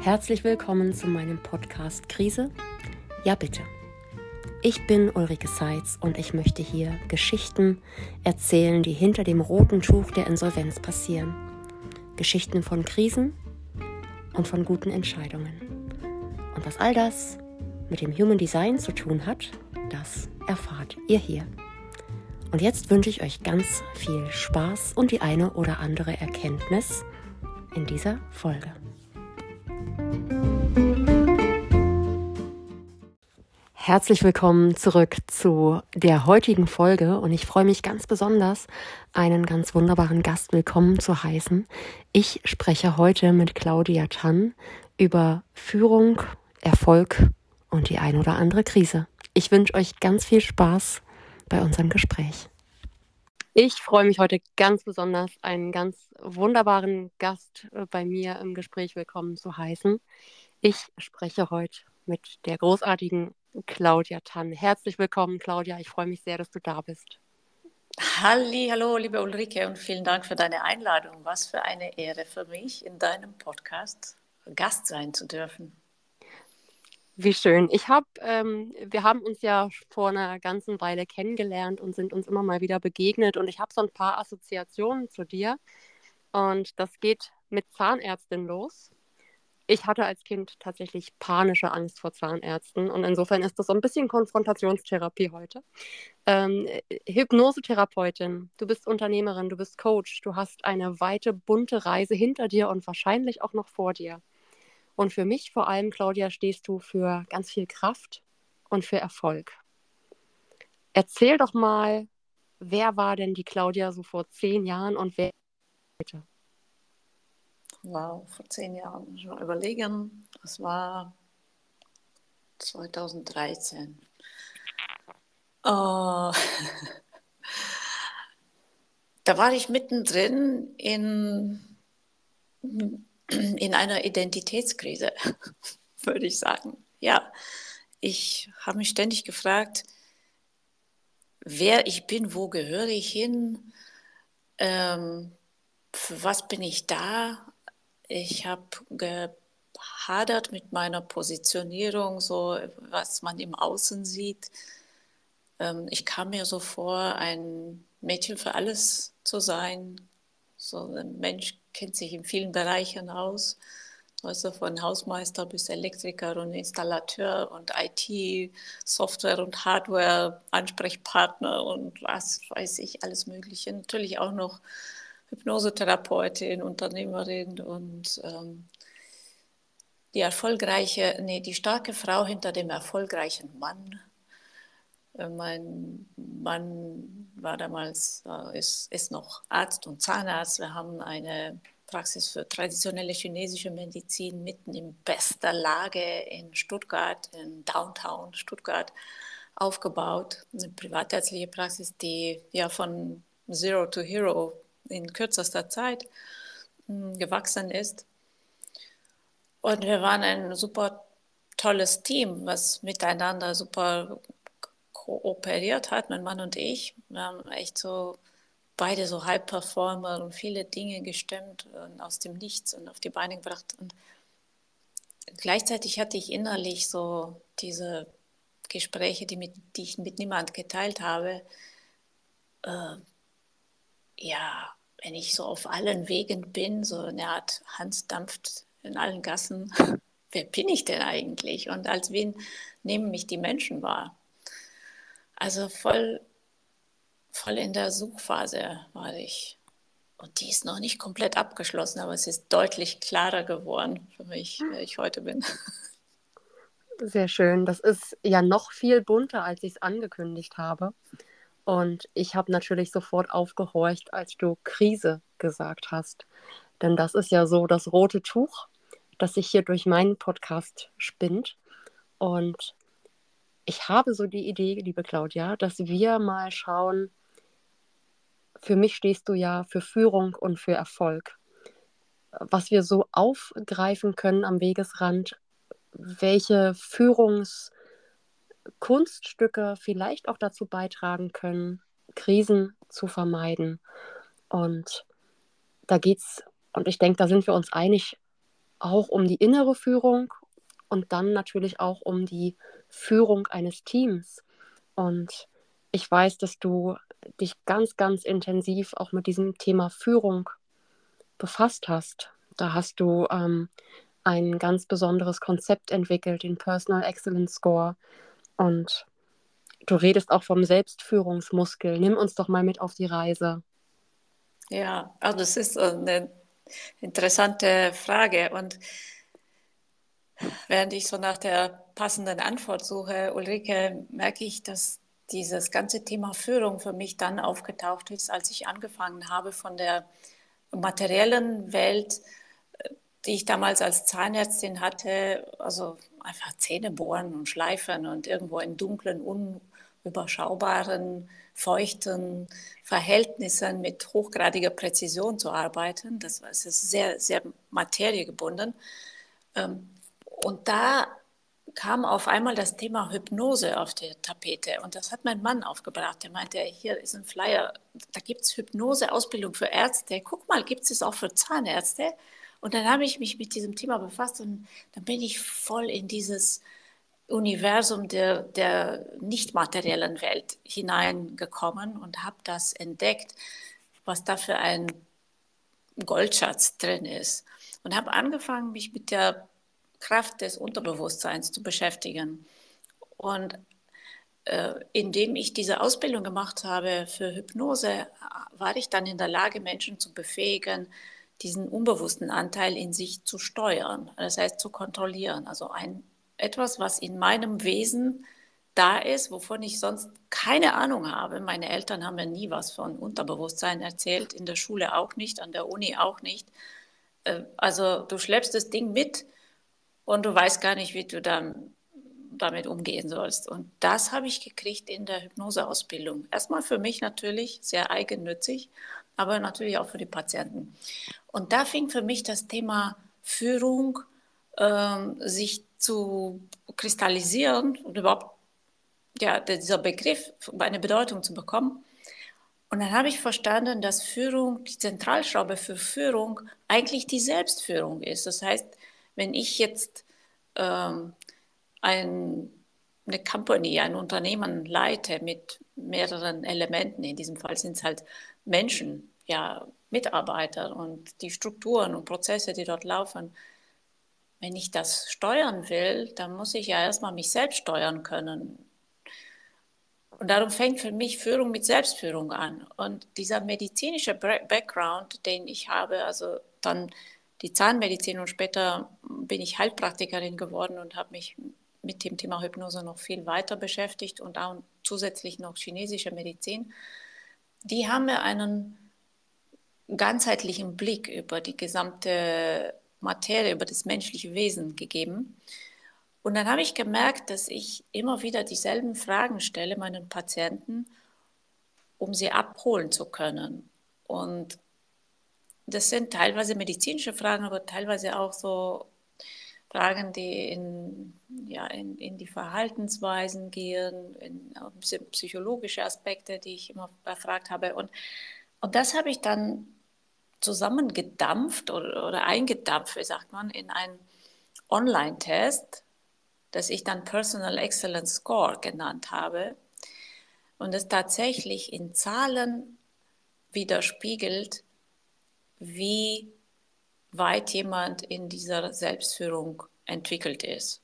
Herzlich willkommen zu meinem Podcast Krise. Ja, bitte. Ich bin Ulrike Seitz und ich möchte hier Geschichten erzählen, die hinter dem roten Tuch der Insolvenz passieren. Geschichten von Krisen und von guten Entscheidungen. Und was all das mit dem Human Design zu tun hat, das erfahrt ihr hier. Und jetzt wünsche ich euch ganz viel Spaß und die eine oder andere Erkenntnis in dieser Folge. Herzlich willkommen zurück zu der heutigen Folge und ich freue mich ganz besonders, einen ganz wunderbaren Gast willkommen zu heißen. Ich spreche heute mit Claudia Tann über Führung, Erfolg und die ein oder andere Krise. Ich wünsche euch ganz viel Spaß bei unserem Gespräch. Ich freue mich heute ganz besonders, einen ganz wunderbaren Gast äh, bei mir im Gespräch willkommen zu heißen. Ich spreche heute mit der großartigen Claudia Tann. Herzlich willkommen, Claudia. Ich freue mich sehr, dass du da bist. Halli, hallo, liebe Ulrike, und vielen Dank für deine Einladung. Was für eine Ehre für mich, in deinem Podcast Gast sein zu dürfen. Wie schön. Ich habe, ähm, wir haben uns ja vor einer ganzen Weile kennengelernt und sind uns immer mal wieder begegnet und ich habe so ein paar Assoziationen zu dir und das geht mit Zahnärztin los ich hatte als Kind tatsächlich panische Angst vor Zahnärzten und insofern ist das so ein bisschen Konfrontationstherapie heute. Ähm, Hypnosetherapeutin, du bist Unternehmerin, du bist Coach, du hast eine weite, bunte Reise hinter dir und wahrscheinlich auch noch vor dir. Und für mich vor allem, Claudia, stehst du für ganz viel Kraft und für Erfolg. Erzähl doch mal, wer war denn die Claudia so vor zehn Jahren und wer heute? Wow, vor zehn Jahren. Ich mal überlegen, das war 2013. Oh. da war ich mittendrin in, in einer Identitätskrise, würde ich sagen. Ja, ich habe mich ständig gefragt, wer ich bin, wo gehöre ich hin, ähm, für was bin ich da, ich habe gehadert mit meiner Positionierung, so was man im Außen sieht. Ähm, ich kam mir so vor, ein Mädchen für alles zu sein. So ein Mensch kennt sich in vielen Bereichen aus. Also von Hausmeister bis Elektriker und Installateur und IT, Software und Hardware, Ansprechpartner und was weiß ich, alles Mögliche. Natürlich auch noch Hypnosetherapeutin, Unternehmerin und ähm, die erfolgreiche, nee, die starke Frau hinter dem erfolgreichen Mann. Äh, mein Mann war damals, äh, ist, ist noch Arzt und Zahnarzt. Wir haben eine Praxis für traditionelle chinesische Medizin mitten in bester Lage in Stuttgart, in Downtown Stuttgart aufgebaut. Eine privatärztliche Praxis, die ja von Zero to Hero in kürzester Zeit hm, gewachsen ist. Und wir waren ein super tolles Team, was miteinander super kooperiert hat, mein Mann und ich. Wir haben echt so beide so High-Performer und viele Dinge gestemmt und aus dem Nichts und auf die Beine gebracht. Und gleichzeitig hatte ich innerlich so diese Gespräche, die, mit, die ich mit niemand geteilt habe. Äh, ja, wenn ich so auf allen Wegen bin, so eine Art Hans dampft in allen Gassen, wer bin ich denn eigentlich? Und als wen nehmen mich die Menschen wahr? Also voll, voll in der Suchphase war ich. Und die ist noch nicht komplett abgeschlossen, aber es ist deutlich klarer geworden für mich, wer ich heute bin. Sehr schön. Das ist ja noch viel bunter, als ich es angekündigt habe. Und ich habe natürlich sofort aufgehorcht, als du Krise gesagt hast. Denn das ist ja so das rote Tuch, das sich hier durch meinen Podcast spinnt. Und ich habe so die Idee, liebe Claudia, dass wir mal schauen, für mich stehst du ja für Führung und für Erfolg. Was wir so aufgreifen können am Wegesrand, welche Führungs- Kunststücke vielleicht auch dazu beitragen können, Krisen zu vermeiden. Und da geht's, und ich denke, da sind wir uns einig, auch um die innere Führung und dann natürlich auch um die Führung eines Teams. Und ich weiß, dass du dich ganz, ganz intensiv auch mit diesem Thema Führung befasst hast. Da hast du ähm, ein ganz besonderes Konzept entwickelt, den Personal Excellence Score. Und du redest auch vom Selbstführungsmuskel. Nimm uns doch mal mit auf die Reise. Ja, also das ist eine interessante Frage. Und während ich so nach der passenden Antwort suche, Ulrike, merke ich, dass dieses ganze Thema Führung für mich dann aufgetaucht ist, als ich angefangen habe von der materiellen Welt, die ich damals als Zahnärztin hatte, also einfach Zähne bohren und schleifen und irgendwo in dunklen, unüberschaubaren, feuchten Verhältnissen mit hochgradiger Präzision zu arbeiten. Das war sehr, sehr materiegebunden. Ähm, und da kam auf einmal das Thema Hypnose auf die Tapete. Und das hat mein Mann aufgebracht. Der meinte, hier ist ein Flyer, da gibt es Hypnose-Ausbildung für Ärzte. Guck mal, gibt es auch für Zahnärzte? Und dann habe ich mich mit diesem Thema befasst und dann bin ich voll in dieses Universum der, der nicht materiellen Welt hineingekommen und habe das entdeckt, was da für ein Goldschatz drin ist. Und habe angefangen, mich mit der Kraft des Unterbewusstseins zu beschäftigen. Und äh, indem ich diese Ausbildung gemacht habe für Hypnose, war ich dann in der Lage, Menschen zu befähigen, diesen unbewussten Anteil in sich zu steuern, das heißt zu kontrollieren. Also ein, etwas, was in meinem Wesen da ist, wovon ich sonst keine Ahnung habe. Meine Eltern haben mir nie was von Unterbewusstsein erzählt, in der Schule auch nicht, an der Uni auch nicht. Äh, also du schleppst das Ding mit und du weißt gar nicht, wie du dann damit umgehen sollst. Und das habe ich gekriegt in der Hypnoseausbildung. Erstmal für mich natürlich sehr eigennützig, aber natürlich auch für die Patienten. Und da fing für mich das Thema Führung ähm, sich zu kristallisieren und überhaupt ja, dieser Begriff eine Bedeutung zu bekommen. Und dann habe ich verstanden, dass Führung, die Zentralschraube für Führung eigentlich die Selbstführung ist. Das heißt, wenn ich jetzt ähm, ein, eine Company, ein Unternehmen leite mit mehreren Elementen, in diesem Fall sind es halt Menschen, ja, Mitarbeiter und die Strukturen und Prozesse, die dort laufen, wenn ich das steuern will, dann muss ich ja erstmal mich selbst steuern können. Und darum fängt für mich Führung mit Selbstführung an. Und dieser medizinische Background, den ich habe, also dann die Zahnmedizin und später bin ich Heilpraktikerin geworden und habe mich mit dem Thema Hypnose noch viel weiter beschäftigt und auch zusätzlich noch chinesische Medizin. Die haben mir einen ganzheitlichen Blick über die gesamte Materie, über das menschliche Wesen gegeben. Und dann habe ich gemerkt, dass ich immer wieder dieselben Fragen stelle meinen Patienten, um sie abholen zu können. Und das sind teilweise medizinische Fragen, aber teilweise auch so Fragen, die in, ja, in, in die Verhaltensweisen gehen, in psychologische Aspekte, die ich immer erfragt habe. Und, und das habe ich dann zusammengedampft oder, oder eingedampft, wie sagt man, in einen Online-Test, das ich dann Personal Excellence Score genannt habe und es tatsächlich in Zahlen widerspiegelt, wie weit jemand in dieser Selbstführung entwickelt ist.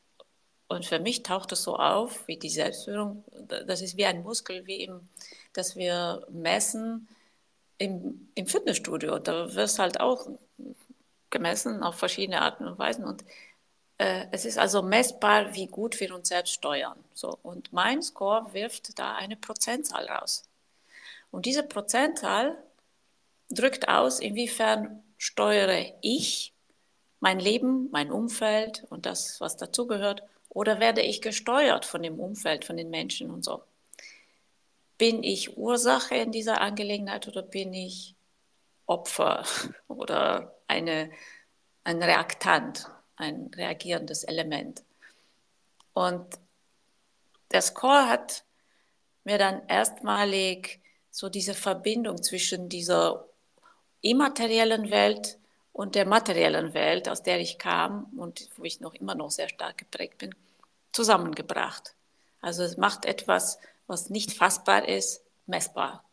Und für mich taucht es so auf, wie die Selbstführung, das ist wie ein Muskel, wie im, dass wir messen im, im Fitnessstudio. Da wirst halt auch gemessen auf verschiedene Arten und Weisen. Und äh, es ist also messbar, wie gut wir uns selbst steuern. So, und mein Score wirft da eine Prozentzahl raus. Und diese Prozentzahl drückt aus, inwiefern steuere ich mein Leben, mein Umfeld und das, was dazugehört, oder werde ich gesteuert von dem Umfeld, von den Menschen und so. Bin ich Ursache in dieser Angelegenheit oder bin ich Opfer oder eine, ein Reaktant, ein reagierendes Element? Und der Score hat mir dann erstmalig so diese Verbindung zwischen dieser immateriellen Welt und der materiellen Welt, aus der ich kam und wo ich noch immer noch sehr stark geprägt bin, zusammengebracht. Also es macht etwas, was nicht fassbar ist, messbar.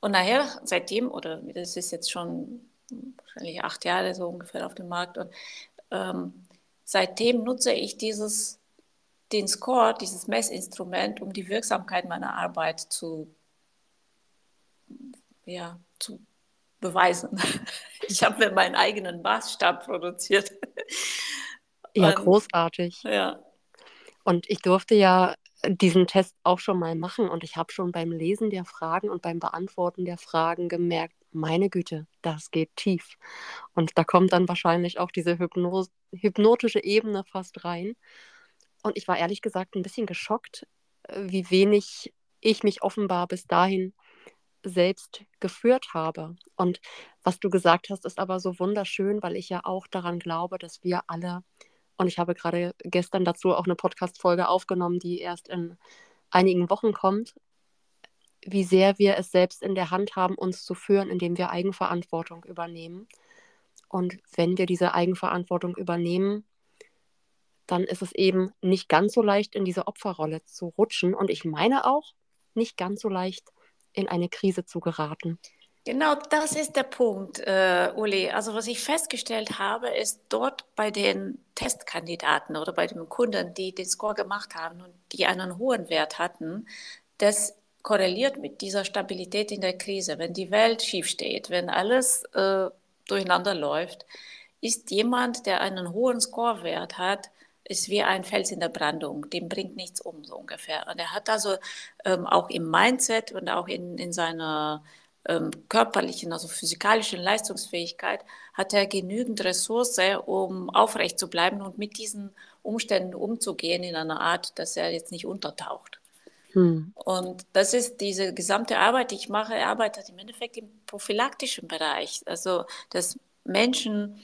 Und nachher, seitdem, oder das ist jetzt schon wahrscheinlich acht Jahre so ungefähr auf dem Markt, und ähm, seitdem nutze ich dieses, den Score, dieses Messinstrument, um die Wirksamkeit meiner Arbeit zu, ja, zu beweisen. Ich habe mir meinen eigenen Maßstab produziert. Ja, und, großartig. Ja. Und ich durfte ja diesen Test auch schon mal machen und ich habe schon beim Lesen der Fragen und beim Beantworten der Fragen gemerkt, meine Güte, das geht tief. Und da kommt dann wahrscheinlich auch diese Hypnos hypnotische Ebene fast rein. Und ich war ehrlich gesagt ein bisschen geschockt, äh, wie wenig ich mich offenbar bis dahin selbst geführt habe. Und was du gesagt hast, ist aber so wunderschön, weil ich ja auch daran glaube, dass wir alle, und ich habe gerade gestern dazu auch eine Podcast-Folge aufgenommen, die erst in einigen Wochen kommt, wie sehr wir es selbst in der Hand haben, uns zu führen, indem wir Eigenverantwortung übernehmen. Und wenn wir diese Eigenverantwortung übernehmen, dann ist es eben nicht ganz so leicht, in diese Opferrolle zu rutschen. Und ich meine auch, nicht ganz so leicht, in eine Krise zu geraten. Genau, das ist der Punkt, äh, Uli. Also was ich festgestellt habe, ist dort bei den Testkandidaten oder bei den Kunden, die den Score gemacht haben und die einen hohen Wert hatten, das korreliert mit dieser Stabilität in der Krise. Wenn die Welt schief steht, wenn alles äh, durcheinander läuft, ist jemand, der einen hohen Scorewert hat, ist wie ein Fels in der Brandung, dem bringt nichts um, so ungefähr. Und er hat also ähm, auch im Mindset und auch in, in seiner ähm, körperlichen, also physikalischen Leistungsfähigkeit, hat er genügend Ressource, um aufrecht zu bleiben und mit diesen Umständen umzugehen in einer Art, dass er jetzt nicht untertaucht. Hm. Und das ist diese gesamte Arbeit, die ich mache, er arbeitet im Endeffekt im prophylaktischen Bereich. Also, dass Menschen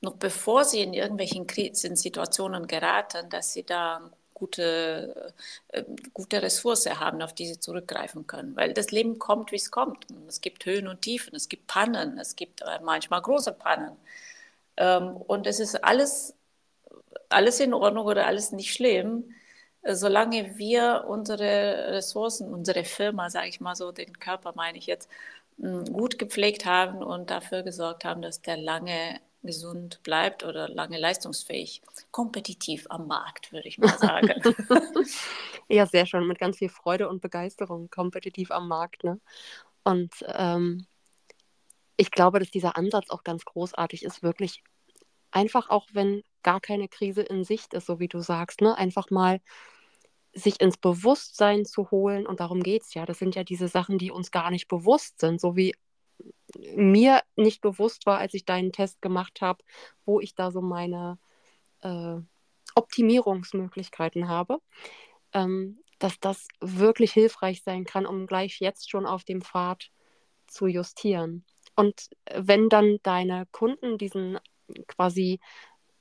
noch bevor sie in irgendwelchen Krisensituationen geraten, dass sie da gute, äh, gute Ressource haben, auf die sie zurückgreifen können. Weil das Leben kommt, wie es kommt. Es gibt Höhen und Tiefen, es gibt Pannen, es gibt äh, manchmal große Pannen. Ähm, und es ist alles, alles in Ordnung oder alles nicht schlimm, äh, solange wir unsere Ressourcen, unsere Firma, sage ich mal so, den Körper meine ich jetzt, gut gepflegt haben und dafür gesorgt haben, dass der lange gesund bleibt oder lange leistungsfähig, kompetitiv am Markt, würde ich mal sagen. ja, sehr schön, mit ganz viel Freude und Begeisterung, kompetitiv am Markt. Ne? Und ähm, ich glaube, dass dieser Ansatz auch ganz großartig ist, wirklich einfach auch, wenn gar keine Krise in Sicht ist, so wie du sagst, ne? einfach mal sich ins Bewusstsein zu holen und darum geht es ja. Das sind ja diese Sachen, die uns gar nicht bewusst sind, so wie mir nicht bewusst war, als ich deinen Test gemacht habe, wo ich da so meine äh, Optimierungsmöglichkeiten habe, ähm, dass das wirklich hilfreich sein kann, um gleich jetzt schon auf dem Pfad zu justieren. Und wenn dann deine Kunden diesen quasi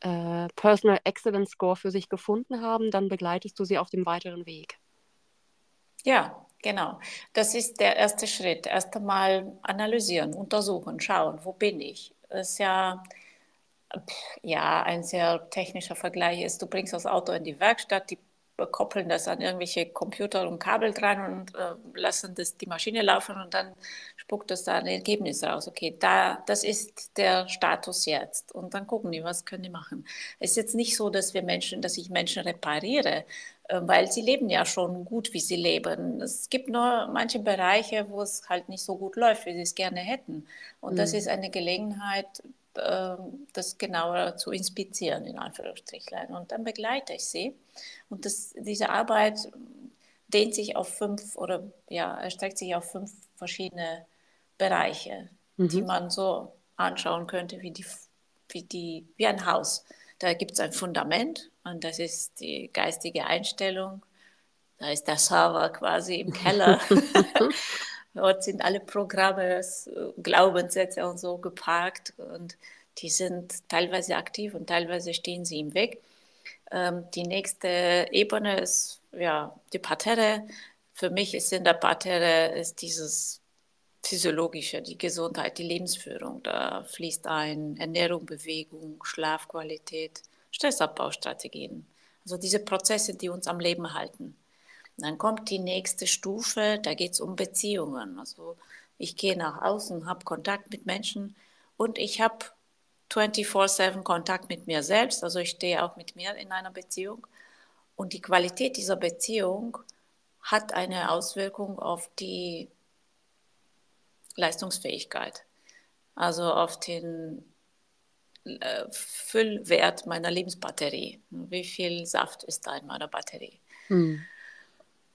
äh, Personal Excellence Score für sich gefunden haben, dann begleitest du sie auf dem weiteren Weg. Ja, Genau, das ist der erste Schritt. Erst einmal analysieren, untersuchen, schauen, wo bin ich. Das ist ja, ja ein sehr technischer Vergleich ist, du bringst das Auto in die Werkstatt, die koppeln das an irgendwelche Computer und Kabel dran und äh, lassen das die Maschine laufen und dann spuckt das da ein Ergebnis raus. Okay, da, das ist der Status jetzt. Und dann gucken die, was können die machen. Es ist jetzt nicht so, dass wir Menschen, dass ich Menschen repariere, weil sie leben ja schon gut, wie sie leben. Es gibt nur manche Bereiche, wo es halt nicht so gut läuft, wie sie es gerne hätten. Und mhm. das ist eine Gelegenheit, ähm, das genauer zu inspizieren, in Anführungsstrichen. Und dann begleite ich sie. Und das, diese Arbeit dehnt sich auf fünf oder ja, erstreckt sich auf fünf verschiedene Bereiche, mhm. die man so anschauen könnte, wie, die, wie, die, wie ein Haus. Da gibt es ein Fundament und das ist die geistige Einstellung. Da ist der Server quasi im Keller. Dort sind alle Programme, Glaubenssätze und so geparkt und die sind teilweise aktiv und teilweise stehen sie im Weg. Ähm, die nächste Ebene ist ja die Parterre. Für mich ist in der Parterre ist dieses physiologische, die Gesundheit, die Lebensführung. Da fließt ein Ernährung, Bewegung, Schlafqualität, Stressabbaustrategien. Also diese Prozesse, die uns am Leben halten. Dann kommt die nächste Stufe, da geht es um Beziehungen. Also ich gehe nach außen, habe Kontakt mit Menschen und ich habe 24/7 Kontakt mit mir selbst. Also ich stehe auch mit mir in einer Beziehung. Und die Qualität dieser Beziehung hat eine Auswirkung auf die Leistungsfähigkeit, also auf den äh, Füllwert meiner Lebensbatterie. Wie viel Saft ist da in meiner Batterie? Hm.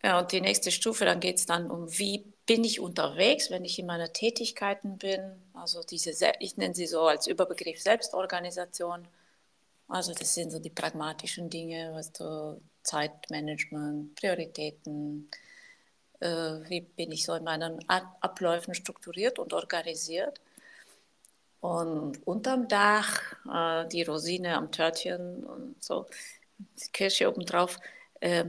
Ja, und die nächste Stufe, dann geht es dann um, wie bin ich unterwegs, wenn ich in meiner Tätigkeiten bin. Also diese, ich nenne sie so als Überbegriff Selbstorganisation. Also das sind so die pragmatischen Dinge, was du Zeitmanagement, Prioritäten, wie bin ich so in meinen Abläufen strukturiert und organisiert. Und unterm Dach äh, die Rosine am Törtchen und so, die Kirsche obendrauf. Äh,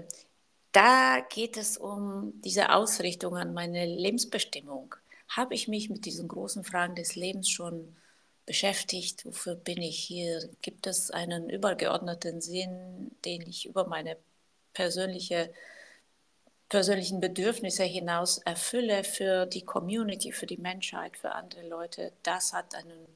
da geht es um diese Ausrichtung an meine Lebensbestimmung. Habe ich mich mit diesen großen Fragen des Lebens schon beschäftigt? Wofür bin ich hier? Gibt es einen übergeordneten Sinn, den ich über meine persönliche, persönlichen Bedürfnisse hinaus erfülle für die Community, für die Menschheit, für andere Leute? Das hat einen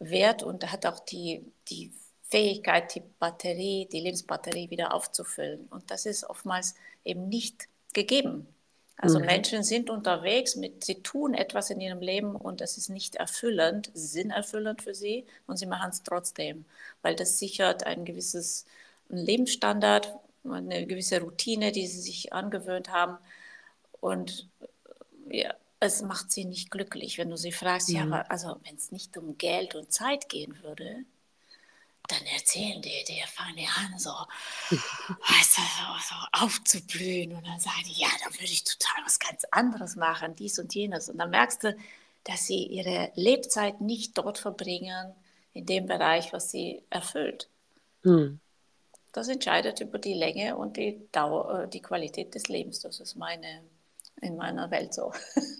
Wert und hat auch die, die Fähigkeit, die Batterie, die Lebensbatterie wieder aufzufüllen. Und das ist oftmals eben nicht gegeben. Also mhm. Menschen sind unterwegs, mit, sie tun etwas in ihrem Leben und es ist nicht erfüllend, sinnerfüllend für sie und sie machen es trotzdem, weil das sichert ein gewisses Lebensstandard, eine gewisse Routine, die sie sich angewöhnt haben. Und ja, es macht sie nicht glücklich, wenn du sie fragst, mhm. ja, aber also wenn es nicht um Geld und Zeit gehen würde, dann erzählen die, die fangen die an, so, weißt du, so, so, aufzublühen und dann sagen die, ja, dann würde ich total was ganz anderes machen, dies und jenes. Und dann merkst du, dass sie ihre Lebzeit nicht dort verbringen, in dem Bereich, was sie erfüllt. Hm. Das entscheidet über die Länge und die Dauer, äh, die Qualität des Lebens. Das ist meine, in meiner Welt so.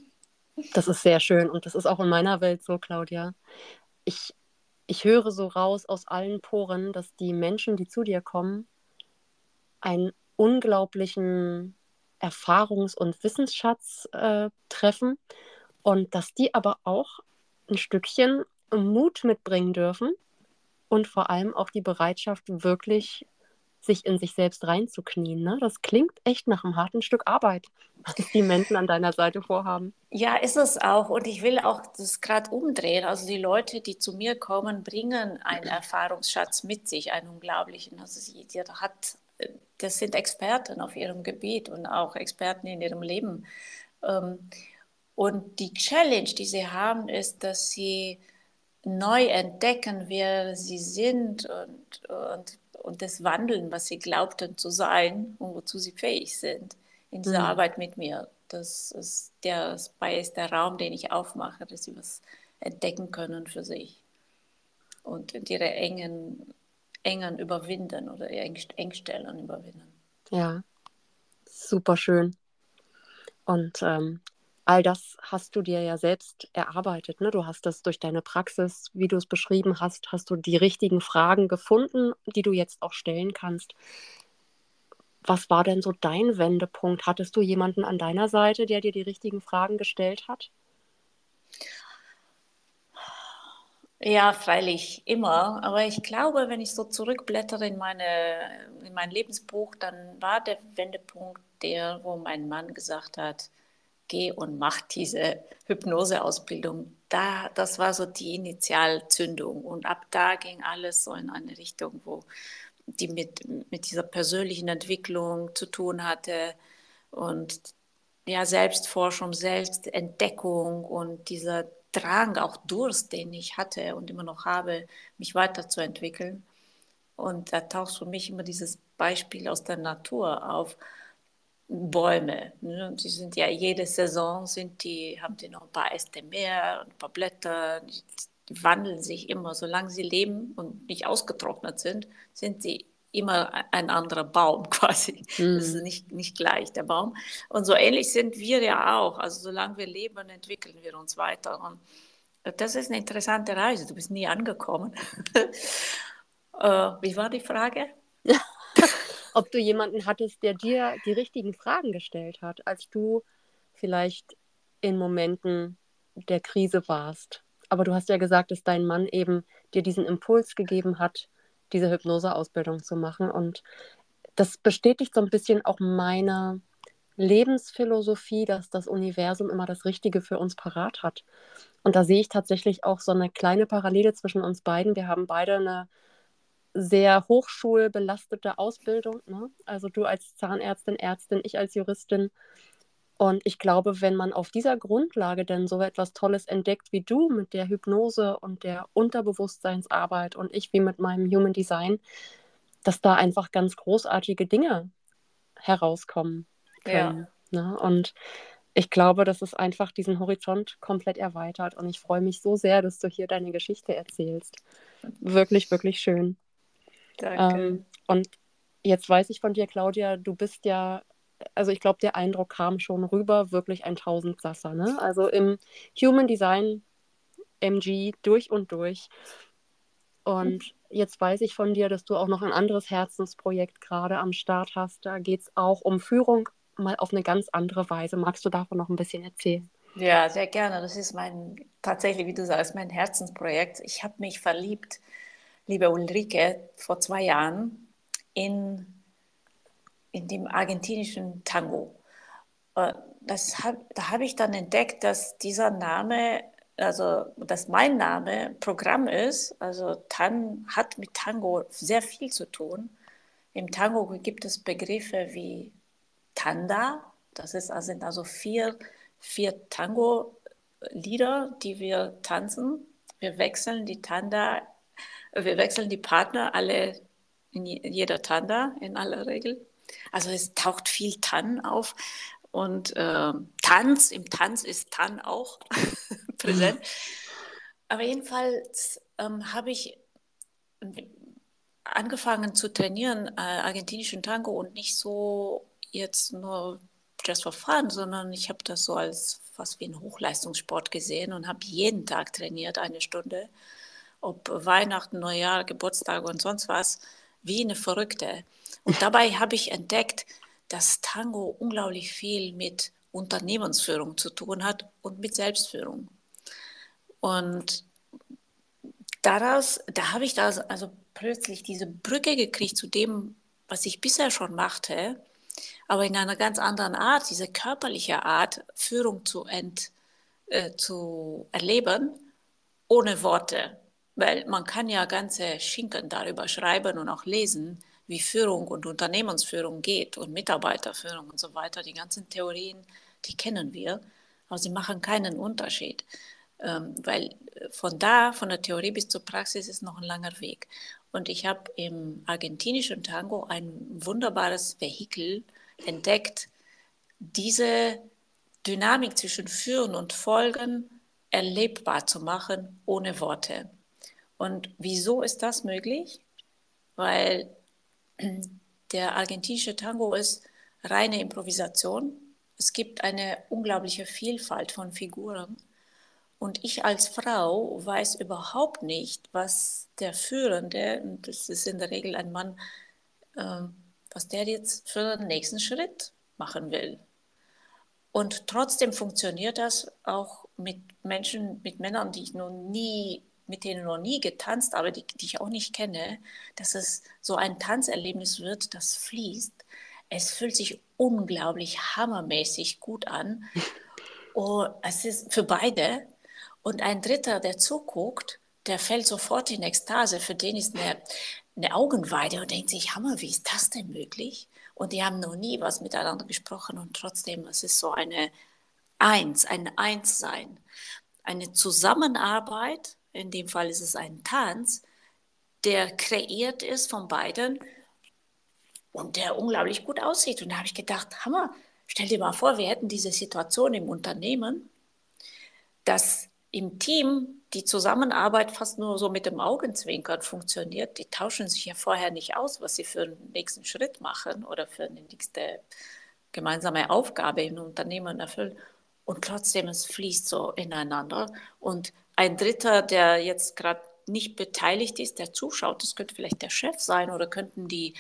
Das ist sehr schön und das ist auch in meiner Welt so, Claudia. Ich ich höre so raus aus allen Poren, dass die Menschen, die zu dir kommen, einen unglaublichen Erfahrungs- und Wissensschatz äh, treffen und dass die aber auch ein Stückchen Mut mitbringen dürfen und vor allem auch die Bereitschaft, wirklich sich in sich selbst reinzuknien. Ne? Das klingt echt nach einem harten Stück Arbeit, was die Menschen an deiner Seite vorhaben. Ja, ist es auch. Und ich will auch das gerade umdrehen. Also die Leute, die zu mir kommen, bringen einen Erfahrungsschatz mit sich, einen unglaublichen. Also jeder hat, das sind Experten auf ihrem Gebiet und auch Experten in ihrem Leben. Ähm, und die Challenge, die sie haben, ist, dass sie neu entdecken, wer sie sind und, und und das Wandeln, was sie glaubten zu sein und wozu sie fähig sind in dieser mhm. Arbeit mit mir. Das ist der, ist der Raum, den ich aufmache, dass sie was entdecken können für sich und ihre engen, engen überwinden oder Engstellen überwinden. Ja, super schön. Und ähm, all das hast du dir ja selbst erarbeitet. Ne? Du hast das durch deine Praxis, wie du es beschrieben hast, hast du die richtigen Fragen gefunden, die du jetzt auch stellen kannst. Was war denn so dein Wendepunkt? Hattest du jemanden an deiner Seite, der dir die richtigen Fragen gestellt hat? Ja, freilich immer. Aber ich glaube, wenn ich so zurückblättere in, meine, in mein Lebensbuch, dann war der Wendepunkt der, wo mein Mann gesagt hat, geh und mach diese Hypnoseausbildung. Da, das war so die Initialzündung. Und ab da ging alles so in eine Richtung, wo die mit, mit dieser persönlichen Entwicklung zu tun hatte und ja, Selbstforschung, Selbstentdeckung und dieser Drang, auch Durst, den ich hatte und immer noch habe, mich weiterzuentwickeln. Und da taucht für mich immer dieses Beispiel aus der Natur auf Bäume. Ne? Die sind ja jede Saison sind die, haben die noch ein paar Äste mehr, ein paar Blätter, die, die wandeln sich immer. Solange sie leben und nicht ausgetrocknet sind, sind sie immer ein anderer Baum quasi. Mhm. Das ist nicht, nicht gleich, der Baum. Und so ähnlich sind wir ja auch. Also solange wir leben, entwickeln wir uns weiter. Und das ist eine interessante Reise. Du bist nie angekommen. äh, wie war die Frage? Ob du jemanden hattest, der dir die richtigen Fragen gestellt hat, als du vielleicht in Momenten der Krise warst. Aber du hast ja gesagt, dass dein Mann eben dir diesen Impuls gegeben hat, diese Hypnoseausbildung zu machen. Und das bestätigt so ein bisschen auch meine Lebensphilosophie, dass das Universum immer das Richtige für uns parat hat. Und da sehe ich tatsächlich auch so eine kleine Parallele zwischen uns beiden. Wir haben beide eine sehr hochschulbelastete Ausbildung. Ne? Also du als Zahnärztin, Ärztin, ich als Juristin. Und ich glaube, wenn man auf dieser Grundlage dann so etwas Tolles entdeckt wie du mit der Hypnose und der Unterbewusstseinsarbeit und ich wie mit meinem Human Design, dass da einfach ganz großartige Dinge herauskommen können. Ja. Ne? Und ich glaube, dass es einfach diesen Horizont komplett erweitert. Und ich freue mich so sehr, dass du hier deine Geschichte erzählst. Wirklich, wirklich schön. Danke. Ähm, und jetzt weiß ich von dir, Claudia, du bist ja also ich glaube, der Eindruck kam schon rüber, wirklich ein Tausendsasser. Ne? Also im Human Design MG durch und durch. Und jetzt weiß ich von dir, dass du auch noch ein anderes Herzensprojekt gerade am Start hast. Da geht es auch um Führung, mal auf eine ganz andere Weise. Magst du davon noch ein bisschen erzählen? Ja, sehr gerne. Das ist mein, tatsächlich, wie du sagst, mein Herzensprojekt. Ich habe mich verliebt, liebe Ulrike, vor zwei Jahren in in dem argentinischen Tango. Äh, das hab, da habe ich dann entdeckt, dass dieser Name, also dass mein Name Programm ist. Also Tan hat mit Tango sehr viel zu tun. Im Tango gibt es Begriffe wie Tanda, das ist, also, sind also vier, vier Tango-Lieder, die wir tanzen. Wir wechseln die Tanda, wir wechseln die Partner alle in jeder Tanda in aller Regel. Also es taucht viel Tann auf. Und äh, Tanz, im Tanz ist Tann auch präsent. Aber jedenfalls ähm, habe ich angefangen zu trainieren, äh, argentinischen Tango und nicht so jetzt nur just for fun, sondern ich habe das so als fast wie ein Hochleistungssport gesehen und habe jeden Tag trainiert, eine Stunde, ob Weihnachten, Neujahr, Geburtstag und sonst was, wie eine Verrückte. Und dabei habe ich entdeckt, dass Tango unglaublich viel mit Unternehmensführung zu tun hat und mit Selbstführung. Und daraus, da habe ich da also plötzlich diese Brücke gekriegt zu dem, was ich bisher schon machte, aber in einer ganz anderen Art, diese körperliche Art, Führung zu, ent, äh, zu erleben, ohne Worte. Weil man kann ja ganze Schinken darüber schreiben und auch lesen, wie Führung und Unternehmensführung geht und Mitarbeiterführung und so weiter. Die ganzen Theorien, die kennen wir, aber sie machen keinen Unterschied. Ähm, weil von da, von der Theorie bis zur Praxis ist noch ein langer Weg. Und ich habe im argentinischen Tango ein wunderbares Vehikel entdeckt, diese Dynamik zwischen Führen und Folgen erlebbar zu machen ohne Worte. Und wieso ist das möglich? Weil der argentinische Tango ist reine Improvisation. Es gibt eine unglaubliche Vielfalt von Figuren. Und ich als Frau weiß überhaupt nicht, was der Führende, und das ist in der Regel ein Mann, äh, was der jetzt für den nächsten Schritt machen will. Und trotzdem funktioniert das auch mit Menschen, mit Männern, die ich noch nie mit denen noch nie getanzt, aber die, die ich auch nicht kenne, dass es so ein Tanzerlebnis wird, das fließt. Es fühlt sich unglaublich hammermäßig gut an. Oh, es ist für beide. Und ein Dritter, der zuguckt, der fällt sofort in Ekstase. Für den ist eine, eine Augenweide und denkt sich, Hammer, wie ist das denn möglich? Und die haben noch nie was miteinander gesprochen und trotzdem, es ist so eine Eins, ein Einssein, eine Zusammenarbeit, in dem Fall ist es ein Tanz, der kreiert ist von beiden und der unglaublich gut aussieht. Und da habe ich gedacht, Hammer, stell dir mal vor, wir hätten diese Situation im Unternehmen, dass im Team die Zusammenarbeit fast nur so mit dem Augenzwinkern funktioniert. Die tauschen sich ja vorher nicht aus, was sie für den nächsten Schritt machen oder für eine nächste gemeinsame Aufgabe im Unternehmen erfüllen. Und trotzdem, es fließt so ineinander. Und ein Dritter, der jetzt gerade nicht beteiligt ist, der zuschaut, das könnte vielleicht der Chef sein oder könnten die,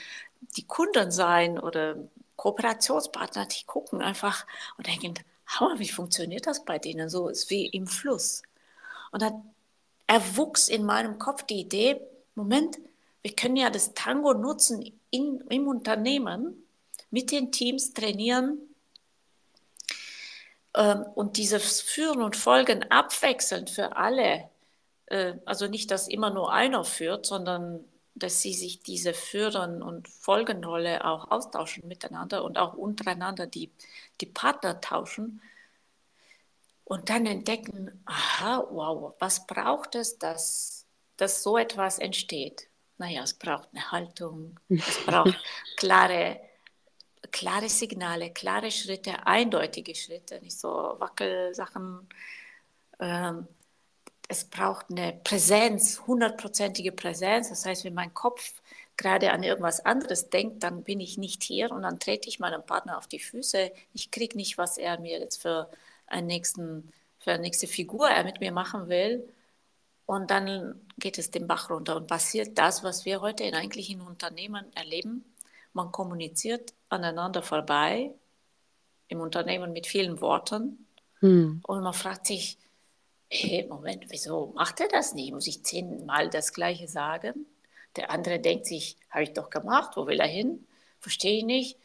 die Kunden sein oder Kooperationspartner, die gucken einfach und denken, Hammer, wie funktioniert das bei denen? So ist wie im Fluss. Und dann erwuchs in meinem Kopf die Idee, Moment, wir können ja das Tango nutzen in, im Unternehmen, mit den Teams trainieren und dieses Führen und Folgen abwechselnd für alle. Äh, also nicht, dass immer nur einer führt, sondern dass sie sich diese Führen- und Folgenrolle auch austauschen miteinander und auch untereinander die, die Partner tauschen und dann entdecken, aha, wow, was braucht es, dass, dass so etwas entsteht? Naja, es braucht eine Haltung, es braucht klare, klare Signale, klare Schritte, eindeutige Schritte, nicht so Wackelsachen. Ähm, es braucht eine Präsenz, hundertprozentige Präsenz. Das heißt, wenn mein Kopf gerade an irgendwas anderes denkt, dann bin ich nicht hier und dann trete ich meinem Partner auf die Füße. Ich kriege nicht, was er mir jetzt für, einen nächsten, für eine nächste Figur er mit mir machen will. Und dann geht es den Bach runter und passiert das, was wir heute in eigentlichen Unternehmen erleben. Man kommuniziert aneinander vorbei im Unternehmen mit vielen Worten hm. und man fragt sich, hey, Moment, wieso macht er das nicht? Muss ich zehnmal das Gleiche sagen? Der andere denkt sich, habe ich doch gemacht, wo will er hin? Verstehe ich nicht.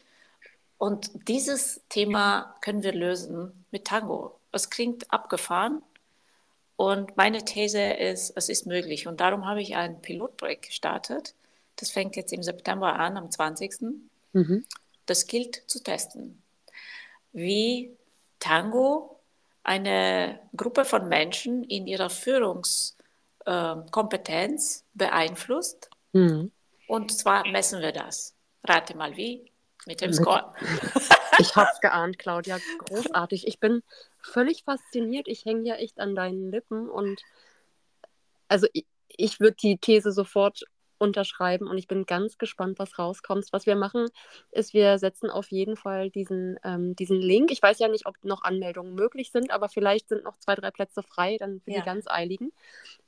Und dieses Thema können wir lösen mit Tango. Es klingt abgefahren. Und meine These ist, es ist möglich. Und darum habe ich ein Pilotprojekt gestartet. Das fängt jetzt im September an, am 20. Mhm. Das gilt zu testen. Wie Tango eine Gruppe von Menschen in ihrer Führungskompetenz beeinflusst. Mhm. Und zwar messen wir das. Rate mal wie? Mit dem Score. Ich habe es geahnt, Claudia. Großartig. Ich bin völlig fasziniert. Ich hänge ja echt an deinen Lippen und also ich, ich würde die These sofort unterschreiben und ich bin ganz gespannt, was rauskommt. Was wir machen, ist, wir setzen auf jeden Fall diesen, ähm, diesen Link. Ich weiß ja nicht, ob noch Anmeldungen möglich sind, aber vielleicht sind noch zwei, drei Plätze frei, dann für ja. die ganz Eiligen.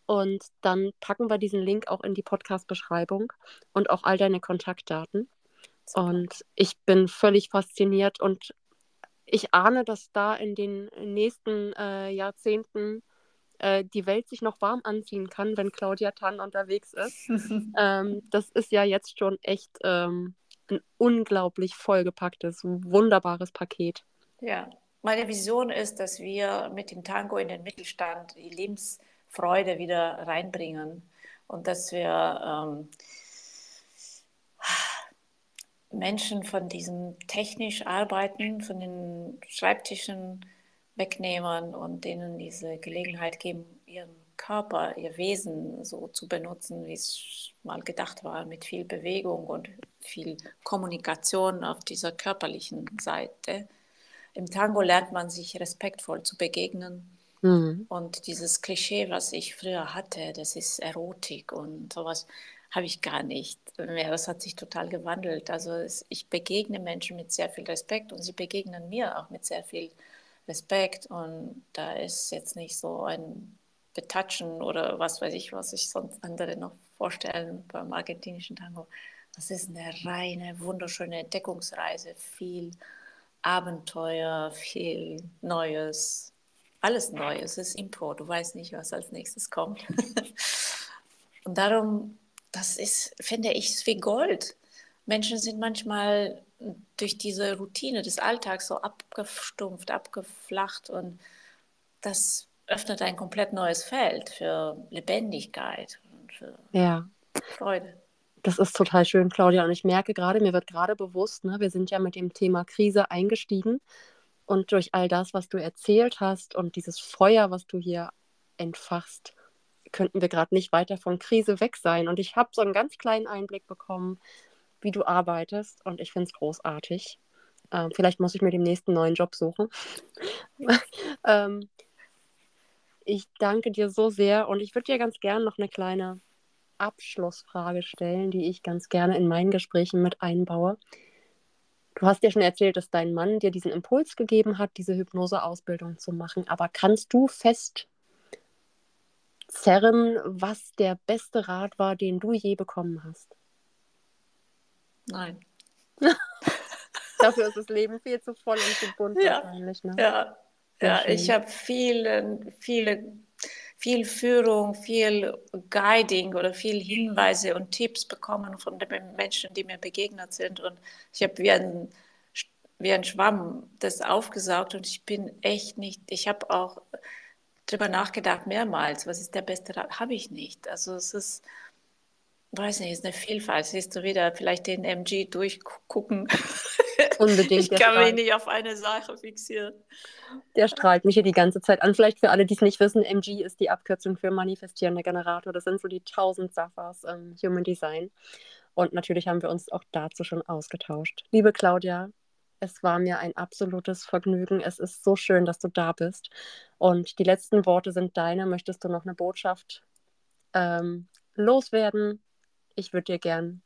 Und dann packen wir diesen Link auch in die Podcast-Beschreibung und auch all deine Kontaktdaten. Super. Und ich bin völlig fasziniert und ich ahne, dass da in den nächsten äh, Jahrzehnten äh, die Welt sich noch warm anziehen kann, wenn Claudia Tann unterwegs ist. ähm, das ist ja jetzt schon echt ähm, ein unglaublich vollgepacktes, wunderbares Paket. Ja, meine Vision ist, dass wir mit dem Tango in den Mittelstand die Lebensfreude wieder reinbringen und dass wir ähm, Menschen von diesem technisch Arbeiten, von den Schreibtischen wegnehmen und denen diese Gelegenheit geben, ihren Körper, ihr Wesen so zu benutzen, wie es mal gedacht war, mit viel Bewegung und viel Kommunikation auf dieser körperlichen Seite. Im Tango lernt man sich respektvoll zu begegnen. Mhm. Und dieses Klischee, was ich früher hatte, das ist Erotik und sowas, habe ich gar nicht mehr. Das hat sich total gewandelt. Also es, ich begegne Menschen mit sehr viel Respekt und sie begegnen mir auch mit sehr viel Respekt. Und da ist jetzt nicht so ein Betatschen oder was weiß ich, was sich sonst andere noch vorstellen beim argentinischen Tango. Das ist eine reine, wunderschöne Entdeckungsreise. Viel Abenteuer, viel Neues. Alles Neues ist Impro. Du weißt nicht, was als nächstes kommt. Und darum das ist, finde ich, wie Gold. Menschen sind manchmal durch diese Routine des Alltags so abgestumpft, abgeflacht und das öffnet ein komplett neues Feld für Lebendigkeit und für ja. Freude. Das ist total schön, Claudia. Und ich merke gerade, mir wird gerade bewusst, ne, wir sind ja mit dem Thema Krise eingestiegen. Und durch all das, was du erzählt hast und dieses Feuer, was du hier entfachst, könnten wir gerade nicht weiter von Krise weg sein. Und ich habe so einen ganz kleinen Einblick bekommen, wie du arbeitest. Und ich finde es großartig. Ähm, vielleicht muss ich mir den nächsten neuen Job suchen. ähm, Ich danke dir so sehr und ich würde dir ganz gerne noch eine kleine Abschlussfrage stellen, die ich ganz gerne in meinen Gesprächen mit einbaue. Du hast ja schon erzählt, dass dein Mann dir diesen Impuls gegeben hat, diese Hypnoseausbildung zu machen. Aber kannst du festzerren, was der beste Rat war, den du je bekommen hast? Nein. Dafür ist das Leben viel zu voll und zu bunt ja. wahrscheinlich. Ne? Ja, ja ich habe viele, viele, viel Führung, viel Guiding oder viel Hinweise und Tipps bekommen von den Menschen, die mir begegnet sind. Und ich habe wie ein, wie ein Schwamm das aufgesaugt und ich bin echt nicht, ich habe auch darüber nachgedacht mehrmals, was ist der beste Rat? Habe ich nicht. Also es ist weiß nicht, ist eine Vielfalt. Siehst du wieder vielleicht den MG durchgucken. Unbedingt. Ich kann mich nicht auf eine Sache fixieren. Der strahlt mich hier die ganze Zeit an. Vielleicht für alle, die es nicht wissen, MG ist die Abkürzung für manifestierender Generator. Das sind so die 1000 Safas im Human Design. Und natürlich haben wir uns auch dazu schon ausgetauscht. Liebe Claudia, es war mir ein absolutes Vergnügen. Es ist so schön, dass du da bist. Und die letzten Worte sind deine. Möchtest du noch eine Botschaft ähm, loswerden? Ich würde dir gern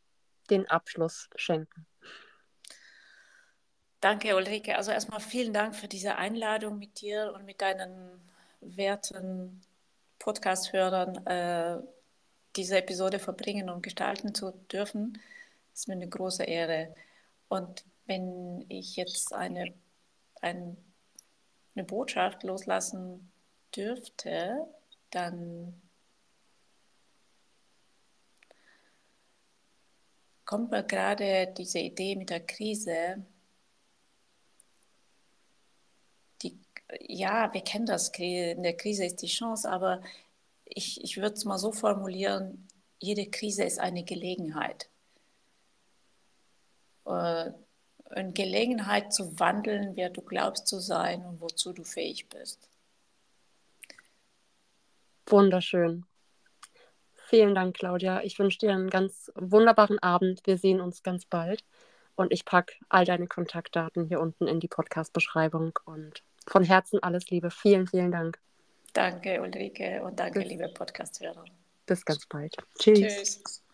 den Abschluss schenken. Danke, Ulrike. Also erstmal vielen Dank für diese Einladung mit dir und mit deinen werten Podcast-Hörern, äh, diese Episode verbringen und gestalten zu dürfen. Das ist mir eine große Ehre. Und wenn ich jetzt eine, ein, eine Botschaft loslassen dürfte, dann kommt mir gerade diese Idee mit der Krise. Die, ja, wir kennen das, in der Krise ist die Chance, aber ich, ich würde es mal so formulieren, jede Krise ist eine Gelegenheit. Äh, eine Gelegenheit zu wandeln, wer du glaubst zu sein und wozu du fähig bist. Wunderschön. Vielen Dank, Claudia. Ich wünsche dir einen ganz wunderbaren Abend. Wir sehen uns ganz bald. Und ich packe all deine Kontaktdaten hier unten in die Podcast-Beschreibung. Und von Herzen alles Liebe. Vielen, vielen Dank. Danke, Ulrike. Und danke, bis, liebe Podcast-Hörer. Bis ganz bald. Tschüss. Tschüss.